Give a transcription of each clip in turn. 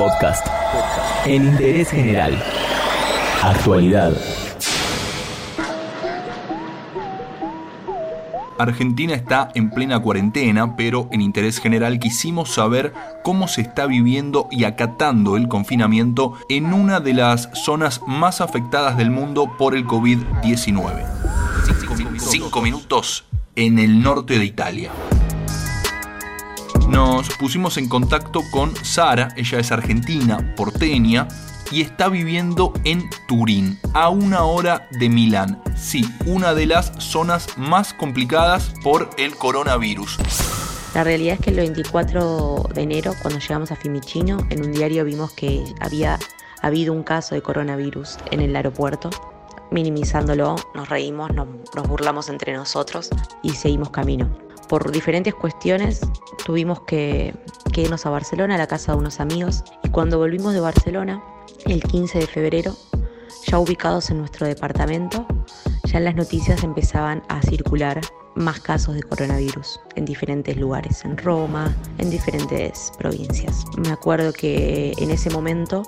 Podcast. En interés general. Actualidad. Argentina está en plena cuarentena, pero en interés general quisimos saber cómo se está viviendo y acatando el confinamiento en una de las zonas más afectadas del mundo por el COVID-19. Cinco minutos en el norte de Italia. Nos pusimos en contacto con Sara, ella es argentina, porteña, y está viviendo en Turín, a una hora de Milán. Sí, una de las zonas más complicadas por el coronavirus. La realidad es que el 24 de enero, cuando llegamos a Fiumicino, en un diario vimos que había habido un caso de coronavirus en el aeropuerto. Minimizándolo, nos reímos, nos, nos burlamos entre nosotros y seguimos camino. Por diferentes cuestiones tuvimos que, que irnos a Barcelona, a la casa de unos amigos, y cuando volvimos de Barcelona, el 15 de febrero, ya ubicados en nuestro departamento, ya en las noticias empezaban a circular más casos de coronavirus en diferentes lugares, en Roma, en diferentes provincias. Me acuerdo que en ese momento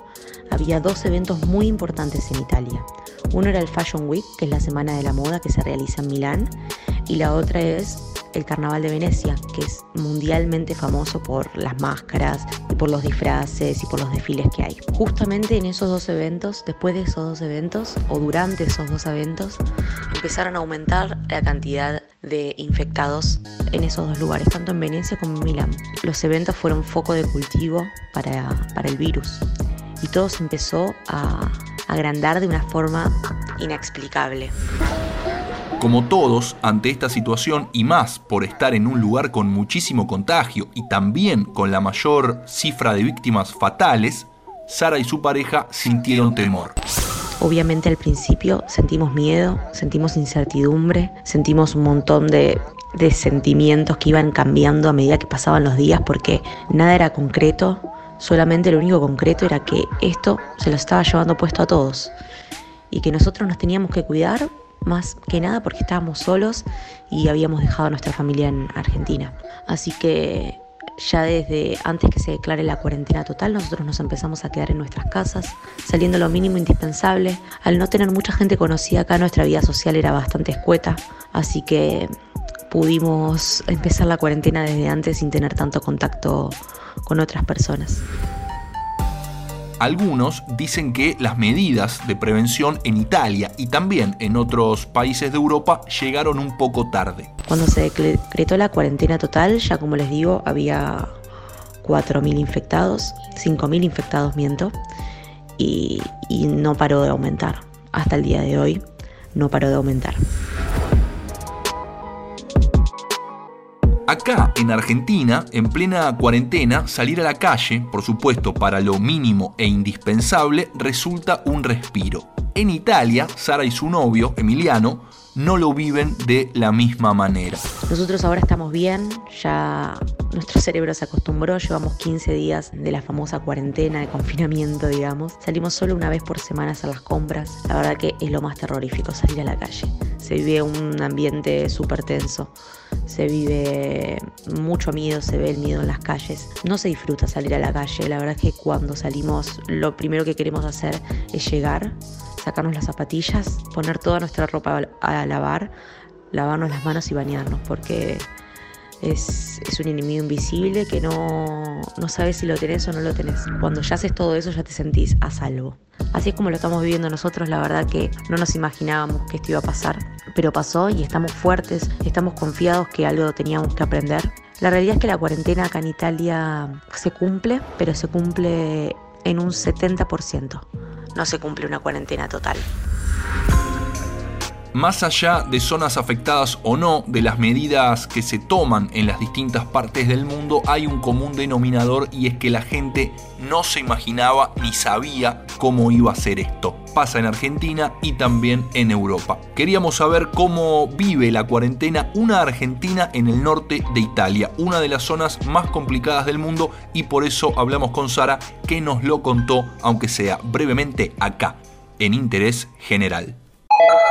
había dos eventos muy importantes en Italia. Uno era el Fashion Week, que es la semana de la moda que se realiza en Milán, y la otra es el Carnaval de Venecia, que es mundialmente famoso por las máscaras y por los disfraces y por los desfiles que hay. Justamente en esos dos eventos, después de esos dos eventos o durante esos dos eventos, empezaron a aumentar la cantidad de infectados en esos dos lugares, tanto en Venecia como en Milán. Los eventos fueron foco de cultivo para, para el virus y todo se empezó a agrandar de una forma inexplicable. Como todos, ante esta situación y más por estar en un lugar con muchísimo contagio y también con la mayor cifra de víctimas fatales, Sara y su pareja sintieron temor. Obviamente al principio sentimos miedo, sentimos incertidumbre, sentimos un montón de, de sentimientos que iban cambiando a medida que pasaban los días porque nada era concreto, solamente lo único concreto era que esto se lo estaba llevando puesto a todos y que nosotros nos teníamos que cuidar más que nada porque estábamos solos y habíamos dejado a nuestra familia en Argentina. Así que ya desde antes que se declare la cuarentena total, nosotros nos empezamos a quedar en nuestras casas, saliendo lo mínimo indispensable. Al no tener mucha gente conocida acá, nuestra vida social era bastante escueta, así que pudimos empezar la cuarentena desde antes sin tener tanto contacto con otras personas. Algunos dicen que las medidas de prevención en Italia y también en otros países de Europa llegaron un poco tarde. Cuando se decretó la cuarentena total, ya como les digo, había 4.000 infectados, 5.000 infectados, miento, y, y no paró de aumentar. Hasta el día de hoy no paró de aumentar. Acá, en Argentina, en plena cuarentena, salir a la calle, por supuesto para lo mínimo e indispensable, resulta un respiro. En Italia, Sara y su novio, Emiliano, no lo viven de la misma manera. Nosotros ahora estamos bien, ya nuestro cerebro se acostumbró, llevamos 15 días de la famosa cuarentena, de confinamiento, digamos. Salimos solo una vez por semana a hacer las compras. La verdad que es lo más terrorífico, salir a la calle. Se vive un ambiente súper tenso, se vive mucho miedo, se ve el miedo en las calles. No se disfruta salir a la calle, la verdad es que cuando salimos lo primero que queremos hacer es llegar sacarnos las zapatillas, poner toda nuestra ropa a lavar, lavarnos las manos y bañarnos, porque es, un enemigo invisible que no, no sabes si lo tenés o no lo tenés. Cuando ya haces todo eso ya te sentís a salvo. Así es como lo estamos viviendo nosotros, la verdad que no nos imaginábamos que esto iba a pasar, pero pasó y estamos fuertes, estamos confiados que algo teníamos que aprender. La realidad es que la cuarentena acá en Italia se cumple, pero se cumple en un 70% no se cumple una cuarentena total. Más allá de zonas afectadas o no de las medidas que se toman en las distintas partes del mundo, hay un común denominador y es que la gente no se imaginaba ni sabía cómo iba a ser esto. Pasa en Argentina y también en Europa. Queríamos saber cómo vive la cuarentena una Argentina en el norte de Italia, una de las zonas más complicadas del mundo y por eso hablamos con Sara que nos lo contó, aunque sea brevemente acá, en Interés General.